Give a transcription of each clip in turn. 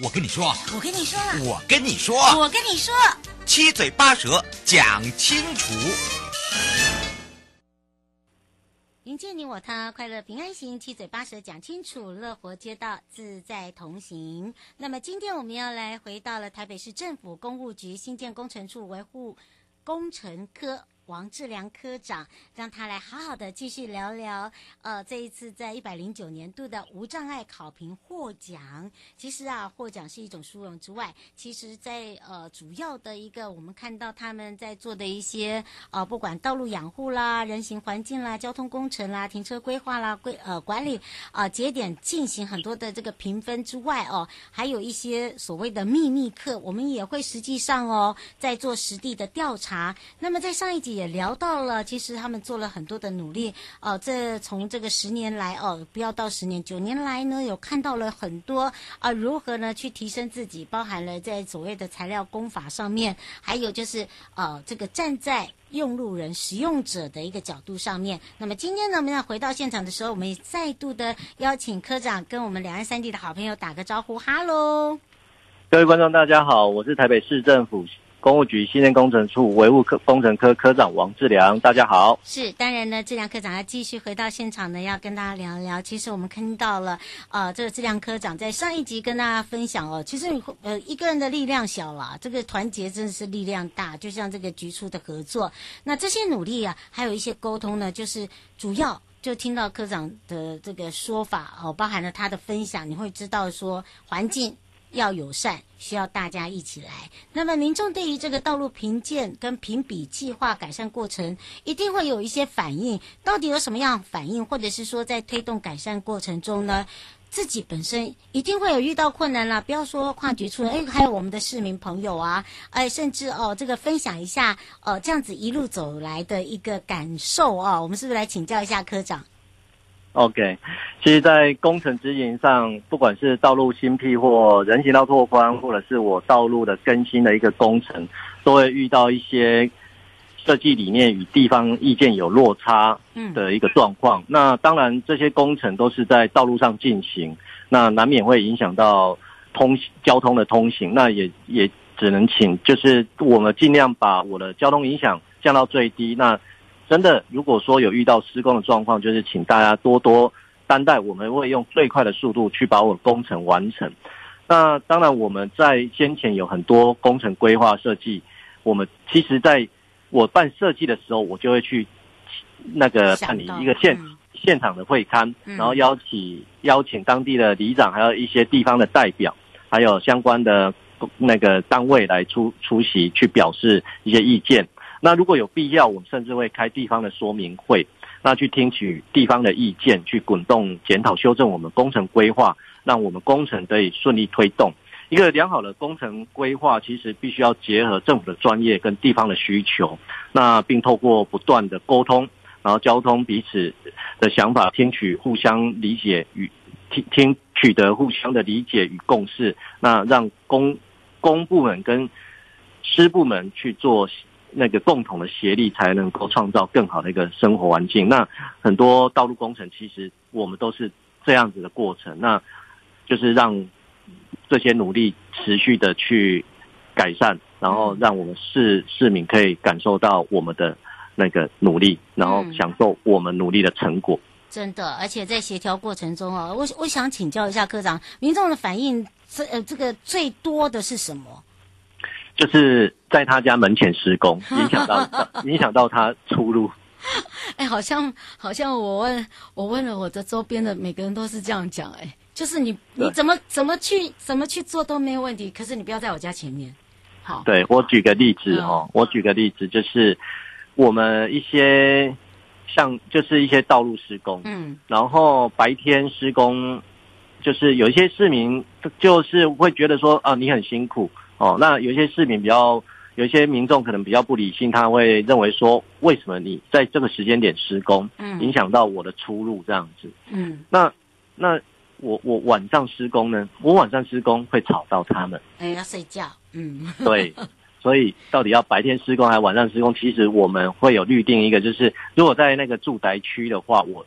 我跟你说，我跟你说，我跟你说，我跟你说，七嘴八舌讲清楚。迎接你我他，快乐平安行，七嘴八舌讲清楚，乐活街道自在同行。那么今天我们要来回到了台北市政府公务局新建工程处维护工程科。王志良科长，让他来好好的继续聊聊。呃，这一次在一百零九年度的无障碍考评获奖，其实啊，获奖是一种殊荣之外，其实在呃主要的一个，我们看到他们在做的一些呃，不管道路养护啦、人行环境啦、交通工程啦、停车规划啦、规呃管理啊、节点进行很多的这个评分之外哦，还有一些所谓的秘密课，我们也会实际上哦在做实地的调查。那么在上一集。也聊到了，其实他们做了很多的努力，哦、呃，这从这个十年来，哦，不要到十年，九年来呢，有看到了很多啊、呃，如何呢去提升自己，包含了在所谓的材料工法上面，还有就是呃，这个站在用路人、使用者的一个角度上面。那么今天呢，我们要回到现场的时候，我们也再度的邀请科长跟我们两岸三地的好朋友打个招呼，哈喽，各位观众大家好，我是台北市政府。公务局新建工程处维护科工程科科长王志良，大家好。是，当然呢，志良科长要继续回到现场呢，要跟大家聊一聊。其实我们看到了，呃，这个志良科长在上一集跟大家分享哦，其实呃一个人的力量小啦，这个团结真的是力量大。就像这个局处的合作，那这些努力啊，还有一些沟通呢，就是主要就听到科长的这个说法哦，包含了他的分享，你会知道说环境。要友善，需要大家一起来。那么，民众对于这个道路评鉴跟评比计划改善过程，一定会有一些反应。到底有什么样反应，或者是说在推动改善过程中呢，自己本身一定会有遇到困难啦。不要说跨局处，哎，还有我们的市民朋友啊，哎，甚至哦，这个分享一下，哦，这样子一路走来的一个感受啊，我们是不是来请教一下科长？OK，其实，在工程执行上，不管是道路新辟或人行道拓宽，或者是我道路的更新的一个工程，都会遇到一些设计理念与地方意见有落差的一个状况。嗯。那当然，这些工程都是在道路上进行，那难免会影响到通交通的通行。那也也只能请，就是我们尽量把我的交通影响降到最低。那真的，如果说有遇到施工的状况，就是请大家多多担待，我们会用最快的速度去把我的工程完成。那当然，我们在先前有很多工程规划设计，我们其实在我办设计的时候，我就会去那个办理一个现现场的会刊，然后邀请邀请当地的里长，还有一些地方的代表，还有相关的那个单位来出出席，去表示一些意见。那如果有必要，我们甚至会开地方的说明会，那去听取地方的意见，去滚动检讨修正我们工程规划，让我们工程得以顺利推动。一个良好的工程规划，其实必须要结合政府的专业跟地方的需求，那并透过不断的沟通，然后交通彼此的想法，听取互相理解与听听取得互相的理解与共识，那让公公部门跟师部门去做。那个共同的协力，才能够创造更好的一个生活环境。那很多道路工程，其实我们都是这样子的过程。那就是让这些努力持续的去改善，然后让我们市市民可以感受到我们的那个努力，然后享受我们努力的成果。真的，而且在协调过程中啊，我我想请教一下科长，民众的反应，这呃这个最多的是什么？就是在他家门前施工，影响到 影响到他出入。哎、欸，好像好像我问我问了我的周边的每个人都是这样讲，哎，就是你你怎么怎么去怎么去做都没有问题，可是你不要在我家前面。好，对，我举个例子哦，我举个例子，就是我们一些像就是一些道路施工，嗯，然后白天施工就是有一些市民就是会觉得说啊，你很辛苦哦。那有一些市民比较，有一些民众可能比较不理性，他会认为说，为什么你在这个时间点施工，嗯，影响到我的出入这样子，嗯，那那我我晚上施工呢？我晚上施工会吵到他们，哎，要睡觉，嗯，对，所以到底要白天施工还是晚上施工？其实我们会有预定一个，就是如果在那个住宅区的话，我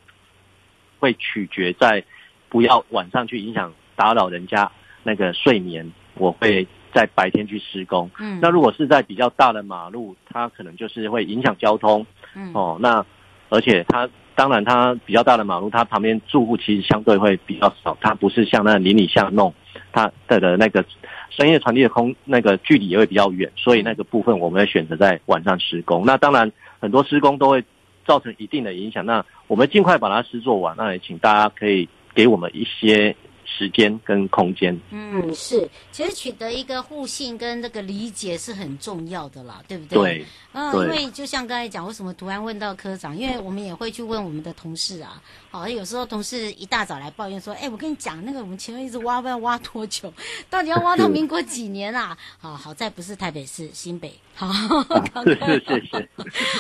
会取决在。不要晚上去影响打扰人家那个睡眠，我会在白天去施工。嗯，那如果是在比较大的马路，它可能就是会影响交通。嗯，哦，那而且它当然它比较大的马路，它旁边住户其实相对会比较少，它不是像那邻里巷弄，它的的那个声音传递的空那个距离也会比较远，所以那个部分我们会选择在晚上施工。那当然很多施工都会造成一定的影响，那我们尽快把它施做完。那也请大家可以。给我们一些时间跟空间。嗯，是，其实取得一个互信跟那个理解是很重要的啦，对不对？对。嗯，因为就像刚才讲，为什么突然问到科长？因为我们也会去问我们的同事啊。好，有时候同事一大早来抱怨说：“哎，我跟你讲，那个我们前面一直挖，不知道挖多久？到底要挖到民国几年啊？” 好，好在不是台北市，新北。好，谢谢谢谢。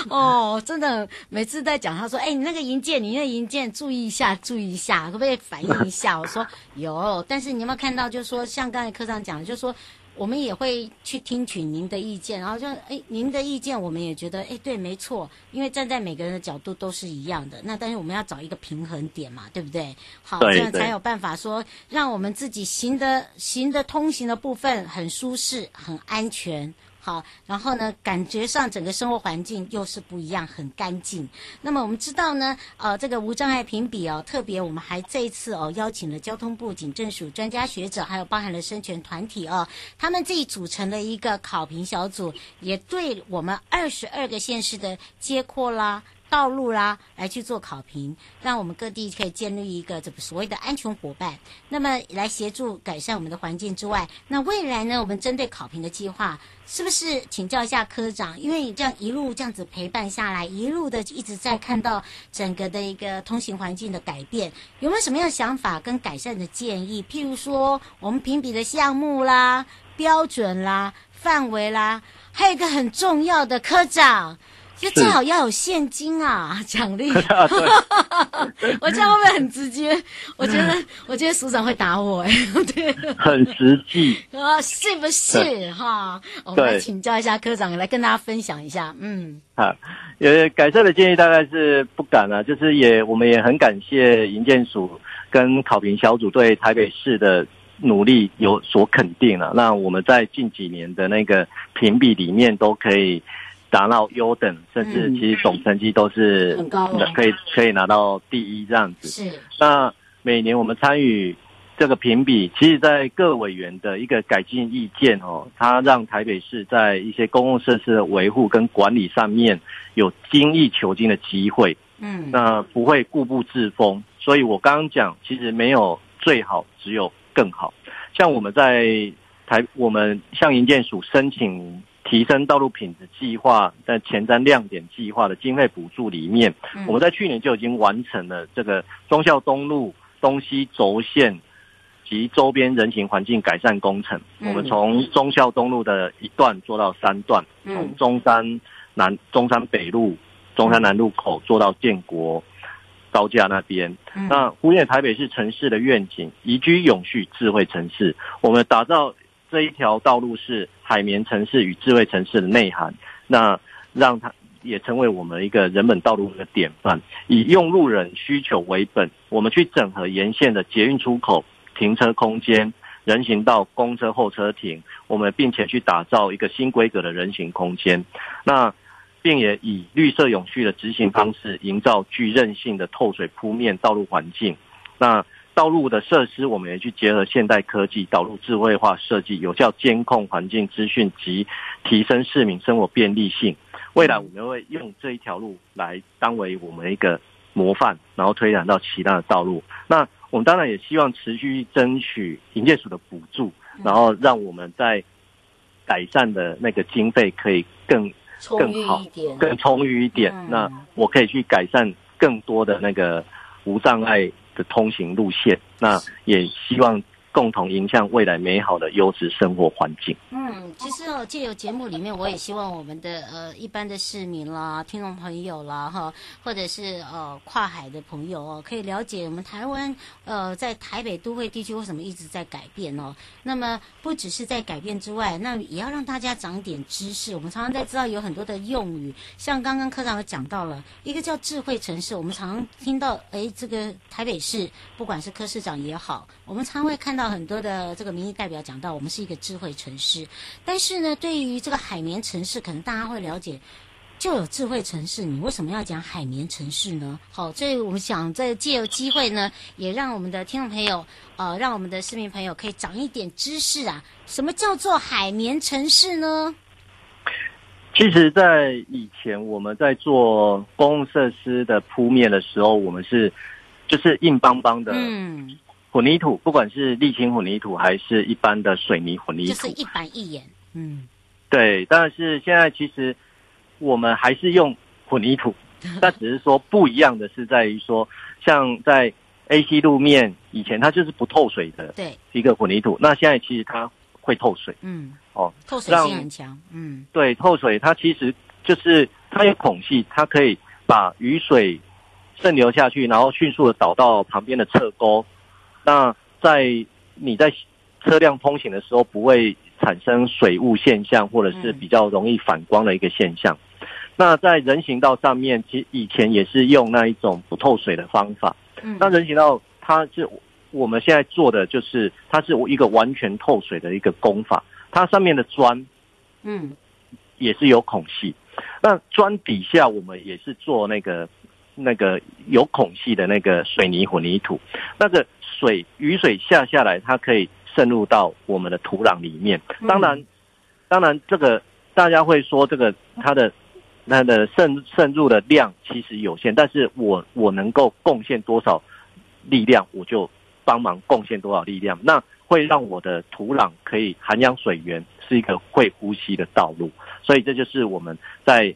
哦，真的，每次在讲，他说：“哎，你那个银件，你那个营建注意一下，注意一下，可不可以反映一下？”我说：“有。”但是你有没有看到，就是说，像刚才科长讲的，就是说。我们也会去听取您的意见，然后就哎，您的意见我们也觉得哎，对，没错，因为站在每个人的角度都是一样的。那但是我们要找一个平衡点嘛，对不对？好，这样才有办法说，让我们自己行的行的通行的部分很舒适、很安全。好，然后呢，感觉上整个生活环境又是不一样，很干净。那么我们知道呢，呃，这个无障碍评比哦，特别我们还这一次哦，邀请了交通部警政署专家学者，还有包含了生权团体哦，他们自己组成了一个考评小组，也对我们二十二个县市的街廓啦。道路啦，来去做考评，让我们各地可以建立一个这个所谓的安全伙伴。那么来协助改善我们的环境之外，那未来呢，我们针对考评的计划，是不是请教一下科长？因为这样一路这样子陪伴下来，一路的一直在看到整个的一个通行环境的改变，有没有什么样想法跟改善的建议？譬如说，我们评比的项目啦、标准啦、范围啦，还有一个很重要的科长。就最好要有现金啊，奖励。我这样会不会很直接？我觉得，我觉得署长会打我哎。对，很实际啊，是不是哈？我们来请教一下科长，来跟大家分享一下。嗯，好，呃改善的建议大概是不敢啊，就是也我们也很感谢营建署跟考评小组对台北市的努力有所肯定了。那我们在近几年的那个评比里面都可以。达到优等，甚至其实总成绩都是很高，可以可以拿到第一这样子。是。那每年我们参与这个评比，其实，在各委员的一个改进意见哦，它让台北市在一些公共设施的维护跟管理上面有精益求精的机会。嗯。那不会固步自封，所以我刚刚讲，其实没有最好，只有更好。像我们在台，我们向营建署申请。提升道路品质计划在前瞻亮点计划的经费补助里面，我们在去年就已经完成了这个忠孝东路东西轴线及周边人行环境改善工程。我们从忠孝东路的一段做到三段，从中山南、中山北路、中山南路口做到建国高架那边。那呼应台北市城市的愿景，宜居永续智慧城市，我们打造。这一条道路是海绵城市与智慧城市的内涵，那让它也成为我们一个人本道路的典范。以用路人需求为本，我们去整合沿线的捷运出口、停车空间、人行道、公车候车亭，我们并且去打造一个新规格的人行空间。那并也以绿色永续的执行方式，营造具韧性的透水铺面道路环境。那道路的设施，我们也去结合现代科技，导入智慧化设计，有效监控环境资讯及提升市民生活便利性。未来我们会用这一条路来当为我们一个模范，然后推展到其他的道路。那我们当然也希望持续争取营建署的补助，然后让我们在改善的那个经费可以更更好、更充裕一点。那我可以去改善更多的那个无障碍。通行路线，那也希望。共同迎向未来美好的优质生活环境。嗯，其实哦，借由节目里面，我也希望我们的呃一般的市民啦、听众朋友啦，哈，或者是呃跨海的朋友哦，可以了解我们台湾呃在台北都会地区为什么一直在改变哦。那么不只是在改变之外，那也要让大家长点知识。我们常常在知道有很多的用语，像刚刚科长有讲到了一个叫智慧城市，我们常常听到哎，这个台北市不管是柯市长也好，我们常会看到。到很多的这个民意代表讲到，我们是一个智慧城市，但是呢，对于这个海绵城市，可能大家会了解，就有智慧城市，你为什么要讲海绵城市呢？好，所以我们想在借由机会呢，也让我们的听众朋友，呃，让我们的市民朋友可以长一点知识啊。什么叫做海绵城市呢？其实，在以前我们在做公共设施的铺面的时候，我们是就是硬邦邦的，嗯。混凝土，不管是沥青混凝土还是一般的水泥混凝土，就是一板一眼。嗯，对。但是现在其实我们还是用混凝土，但只是说不一样的是在于说，像在 AC 路面以前它就是不透水的，对，一个混凝土。那现在其实它会透水。嗯，哦，透水性很强。嗯，对，透水它其实就是它有孔隙，它可以把雨水渗流下去，然后迅速的导到旁边的侧沟。那在你在车辆通行的时候，不会产生水雾现象，或者是比较容易反光的一个现象。嗯、那在人行道上面，其实以前也是用那一种不透水的方法。嗯，那人行道它是我们现在做的，就是它是一个完全透水的一个工法。它上面的砖，嗯，也是有孔隙。那砖底下我们也是做那个那个有孔隙的那个水泥混凝土，那个。水雨水下下来，它可以渗入到我们的土壤里面。当然，当然这个大家会说，这个它的它的渗渗入的量其实有限，但是我我能够贡献多少力量，我就帮忙贡献多少力量。那会让我的土壤可以涵养水源，是一个会呼吸的道路。所以这就是我们在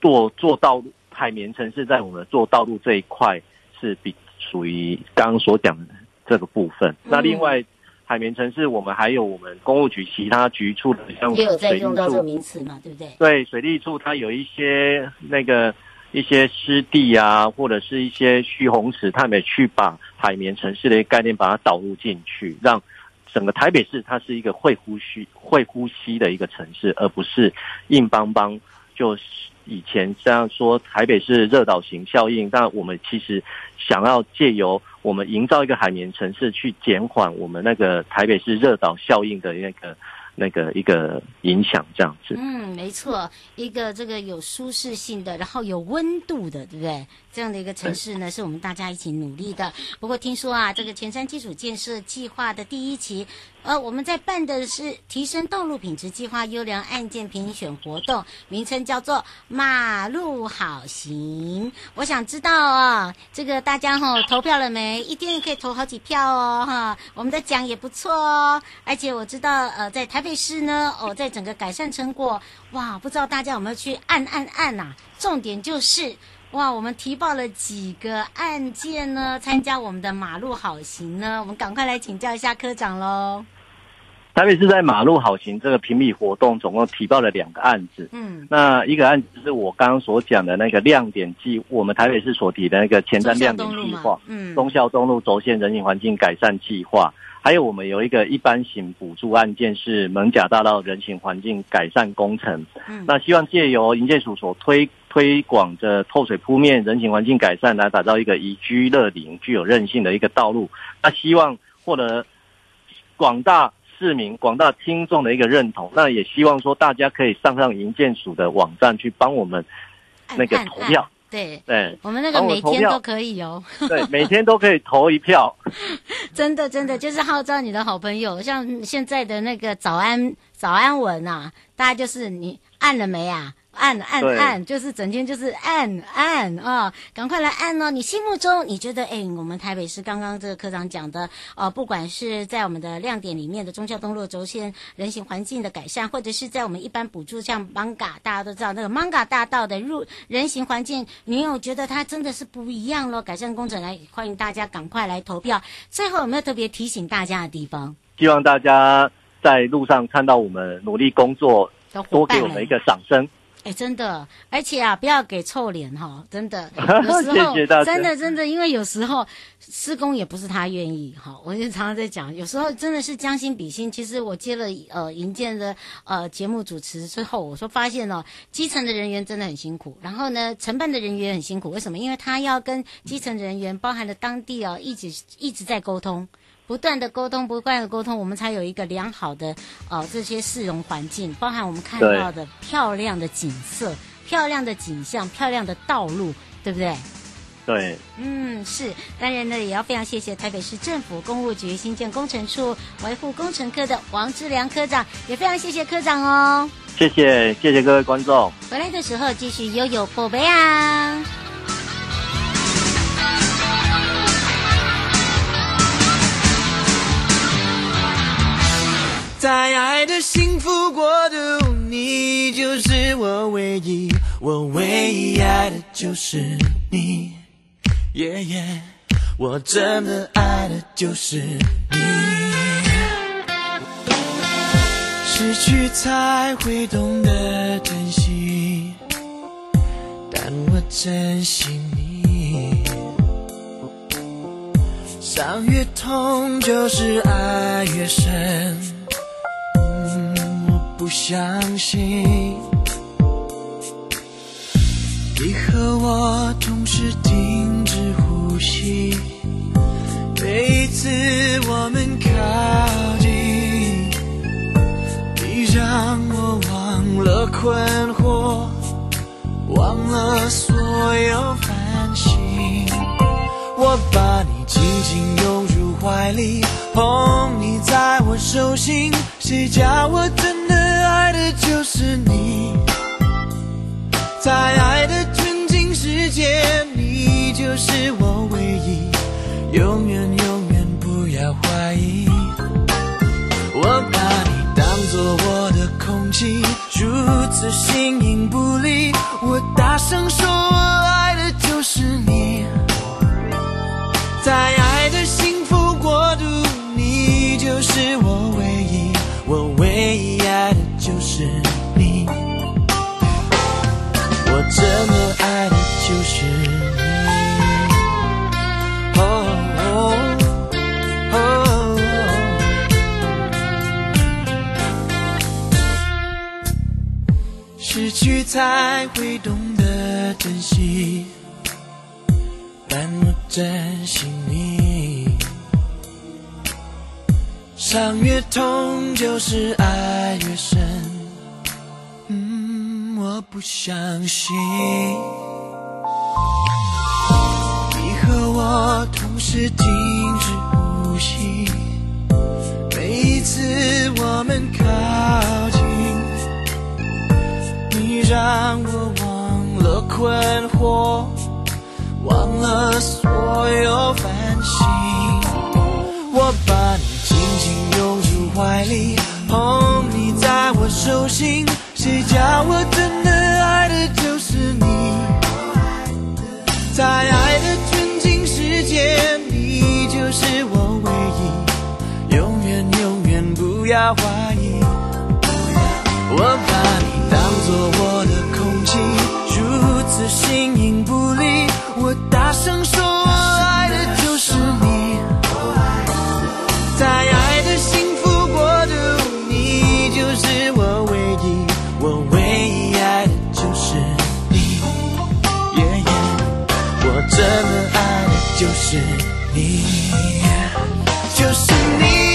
做做道路海绵城市，在我们做道路这一块是比。属于刚刚所讲的这个部分。那另外，海绵城市我们还有我们公务局其他局处的，像水利处，也有在用到这个名词嘛，对不对？对，水利处它有一些那个一些湿地啊，或者是一些蓄洪池，他们也去把海绵城市的概念把它导入进去，让整个台北市它是一个会呼吸、会呼吸的一个城市，而不是硬邦邦就。以前这样说，台北是热岛型效应，但我们其实想要借由我们营造一个海绵城市，去减缓我们那个台北市热岛效应的那个。那个一个影响这样子，嗯，没错，一个这个有舒适性的，然后有温度的，对不对？这样的一个城市呢，是我们大家一起努力的。不过听说啊，这个前瞻基础建设计划的第一期，呃，我们在办的是提升道路品质计划优良案件评选活动，名称叫做马路好行。我想知道啊，这个大家哈、哦、投票了没？一天可以投好几票哦，哈，我们的奖也不错哦。而且我知道，呃，在台北。是呢，哦，在整个改善成果，哇，不知道大家有没有去按按按呐、啊？重点就是，哇，我们提报了几个案件呢？参加我们的马路好行呢？我们赶快来请教一下科长喽。台北市在马路好行这个评比活动，总共提报了两个案子。嗯，那一个案子是我刚刚所讲的那个亮点计，我们台北市所提的那个前瞻亮点计划，嗯，忠孝东路轴线人行环境改善计划。还有我们有一个一般型补助案件是蒙甲大道人行环境改善工程，嗯，那希望借由营建署所推推广的透水铺面人行环境改善，来打造一个宜居乐龄、具有韧性的一个道路。那希望获得广大市民、广大听众的一个认同。那也希望说大家可以上上营建署的网站去帮我们那个投票。按按按对对，我们那个每天都可以哦。对，每天都可以投一票。真的真的，就是号召你的好朋友，像现在的那个早安早安文啊，大家就是你按了没啊？按按按，就是整天就是按按啊，赶快来按哦！你心目中你觉得，哎，我们台北市刚刚这个科长讲的，呃，不管是在我们的亮点里面的忠孝东路轴线人行环境的改善，或者是在我们一般补助像 Manga，大家都知道那个 Manga 大道的入人行环境，你有觉得它真的是不一样咯？改善工程来，欢迎大家赶快来投票。最后有没有特别提醒大家的地方？希望大家在路上看到我们努力工作，多给我们一个掌声。哎，真的，而且啊，不要给臭脸哈，真的。有时候谢谢真的真的，因为有时候施工也不是他愿意哈。我就常常在讲，有时候真的是将心比心。其实我接了呃营建的呃节目主持之后，我说发现哦，基层的人员真的很辛苦，然后呢，承办的人员很辛苦。为什么？因为他要跟基层人员，包含了当地哦，一直一直在沟通。不断的沟通，不断的沟通，我们才有一个良好的呃这些市容环境，包含我们看到的漂亮的景色、漂亮的景象、漂亮的道路，对不对？对。嗯，是。当然呢，也要非常谢谢台北市政府公务局新建工程处维护工程科的王志良科长，也非常谢谢科长哦。谢谢，谢谢各位观众。回来的时候继续悠悠宝贝啊。在爱的幸福国度，你就是我唯一，我唯一爱的就是你，耶耶，我真的爱的就是你。失去才会懂得珍惜，但我珍惜你。伤越痛，就是爱越深。不相信你和我同时停止呼吸，每一次我们靠近，你让我忘了困惑，忘了所有烦心。我把你紧紧拥入怀里，捧你在我手心，谁叫我真就是你，在爱的纯净世界，你就是我唯一，永远永远不要怀疑。我把你当作我的空气，如此形影不离。我大声说，我真的爱的就是你。哦哦哦，失去才会懂得珍惜，但我珍惜你。伤越痛，就是爱越深。我不相信你和我同时停止呼吸，每一次我们靠近，你让我忘了困惑，忘了所有烦心，我把你紧。紧拥入怀里，捧你在我手心，在爱的纯净世界，你就是我唯一，永远永远不要怀疑。我把你当作我的空气，如此形影不离，我大声说，真的爱的就是你，就是你。嗯，就是你，就是你。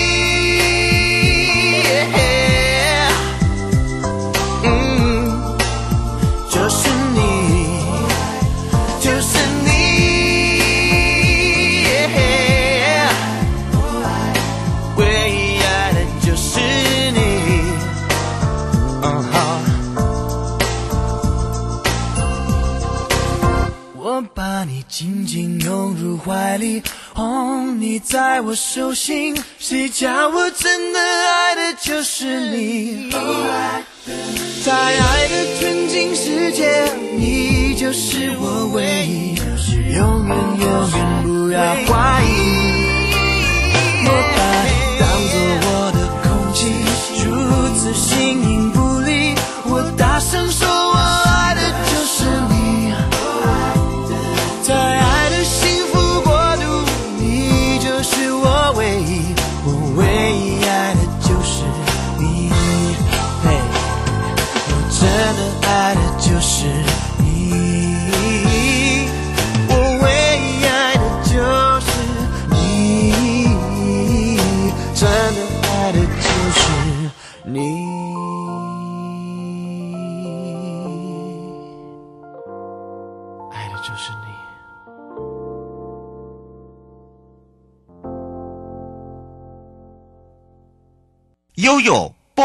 在我手心，谁叫我真的爱的就是你。在爱的纯净世界，你就是我唯一，永远永远不要怀疑。我把你当作我的空气，如此形影不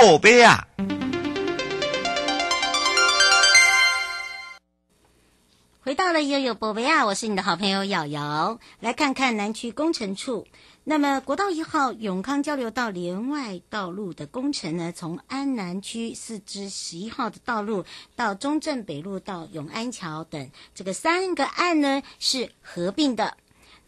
宝贝啊！回到了悠悠宝贝啊！我是你的好朋友瑶瑶，来看看南区工程处。那么国道一号永康交流道连外道路的工程呢，从安南区四至十一号的道路到中正北路到永安桥等，这个三个案呢是合并的。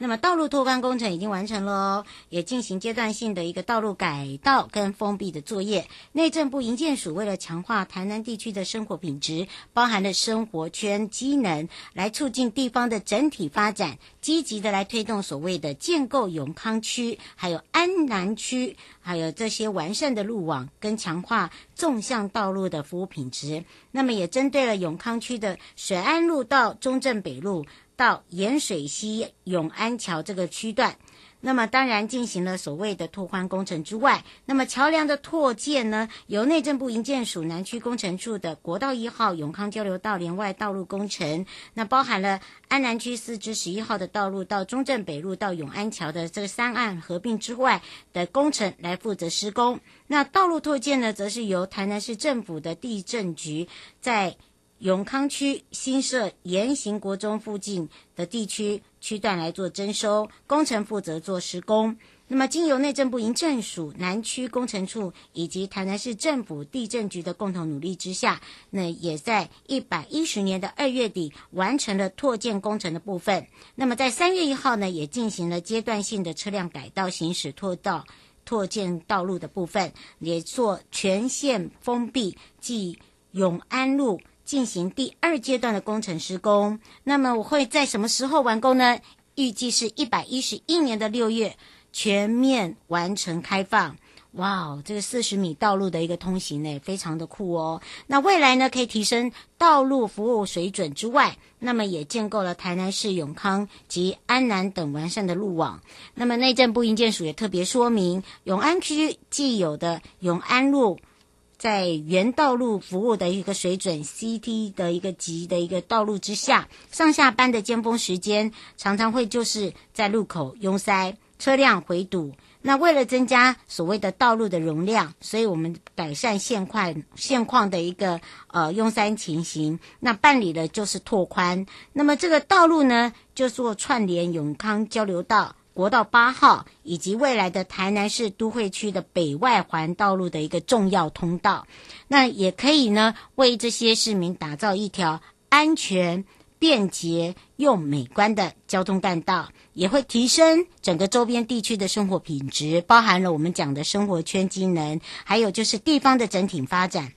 那么道路拓宽工程已经完成了，也进行阶段性的一个道路改道跟封闭的作业。内政部营建署为了强化台南地区的生活品质，包含了生活圈机能，来促进地方的整体发展，积极的来推动所谓的建构永康区，还有安南区，还有这些完善的路网跟强化纵向道路的服务品质。那么也针对了永康区的水安路到中正北路。到盐水溪永安桥这个区段，那么当然进行了所谓的拓宽工程之外，那么桥梁的拓建呢，由内政部营建署南区工程处的国道一号永康交流道联外道路工程，那包含了安南区四至十一号的道路到中正北路到永安桥的这个三案合并之外的工程来负责施工。那道路拓建呢，则是由台南市政府的地震局在。永康区新设严行国中附近的地区区段来做征收工程，负责做施工。那么，经由内政部营政署南区工程处以及台南市政府地震局的共同努力之下，那也在一百一十年的二月底完成了拓建工程的部分。那么，在三月一号呢，也进行了阶段性的车辆改道行驶拓道拓建道路的部分，也做全线封闭，即永安路。进行第二阶段的工程施工，那么我会在什么时候完工呢？预计是一百一十一年的六月全面完成开放。哇哦，这个四十米道路的一个通行呢，非常的酷哦。那未来呢，可以提升道路服务水准之外，那么也建构了台南市永康及安南等完善的路网。那么内政部营建署也特别说明，永安区既有的永安路。在原道路服务的一个水准，CT 的一个级的一个道路之下，上下班的尖峰时间常常会就是在路口拥塞，车辆回堵。那为了增加所谓的道路的容量，所以我们改善现况现况的一个呃拥塞情形，那办理的就是拓宽。那么这个道路呢，就做串联永康交流道。国道八号以及未来的台南市都会区的北外环道路的一个重要通道，那也可以呢为这些市民打造一条安全、便捷又美观的交通干道，也会提升整个周边地区的生活品质，包含了我们讲的生活圈机能，还有就是地方的整体发展。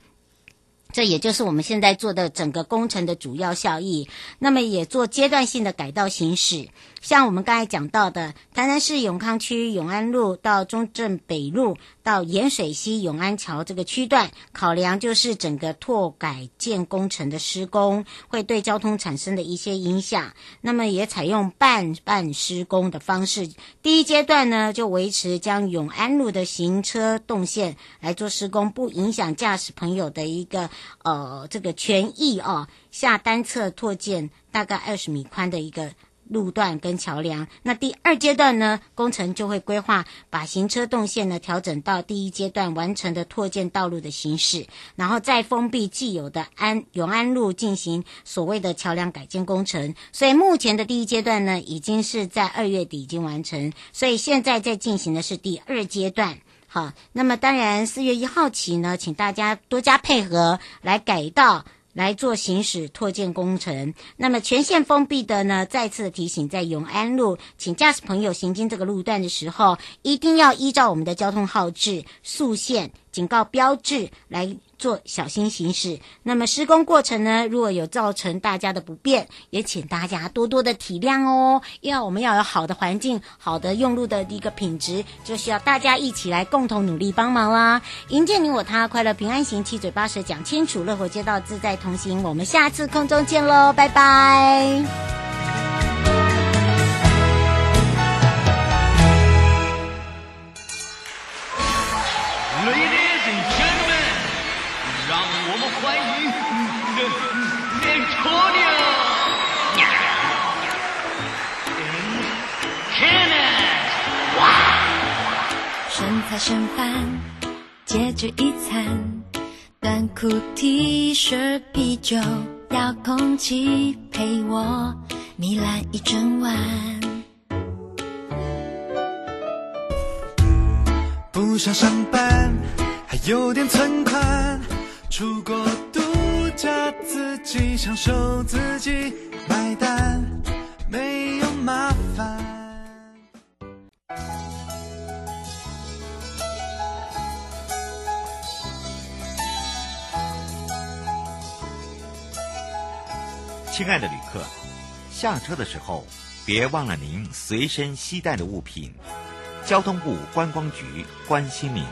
这也就是我们现在做的整个工程的主要效益。那么也做阶段性的改道行驶，像我们刚才讲到的台南市永康区永安路到中正北路到盐水溪永安桥这个区段，考量就是整个拓改建工程的施工会对交通产生的一些影响。那么也采用半半施工的方式，第一阶段呢就维持将永安路的行车动线来做施工，不影响驾驶朋友的一个。呃，这个权益哦，下单侧拓建大概二十米宽的一个路段跟桥梁。那第二阶段呢，工程就会规划把行车动线呢调整到第一阶段完成的拓建道路的形式，然后再封闭既有的安永安路进行所谓的桥梁改建工程。所以目前的第一阶段呢，已经是在二月底已经完成，所以现在在进行的是第二阶段。好，那么当然四月一号起呢，请大家多加配合来改道。来做行驶拓建工程，那么全线封闭的呢？再次提醒，在永安路，请驾驶朋友行经这个路段的时候，一定要依照我们的交通号志、速限、警告标志来。做小心行驶。那么施工过程呢，如果有造成大家的不便，也请大家多多的体谅哦。因为我们要有好的环境、好的用路的一个品质，就需要大家一起来共同努力帮忙啦。迎接你我他，快乐平安行，七嘴八舌讲清楚，乐活街道自在同行。我们下次空中见喽，拜拜。剩饭，解决一餐，短裤 T 恤啤酒，遥控器陪我糜烂一整晚。不想上班，还有点存款，出国度假自己享受，自己买单，没有麻烦。亲爱的旅客，下车的时候别忘了您随身携带的物品。交通部观光局关心您。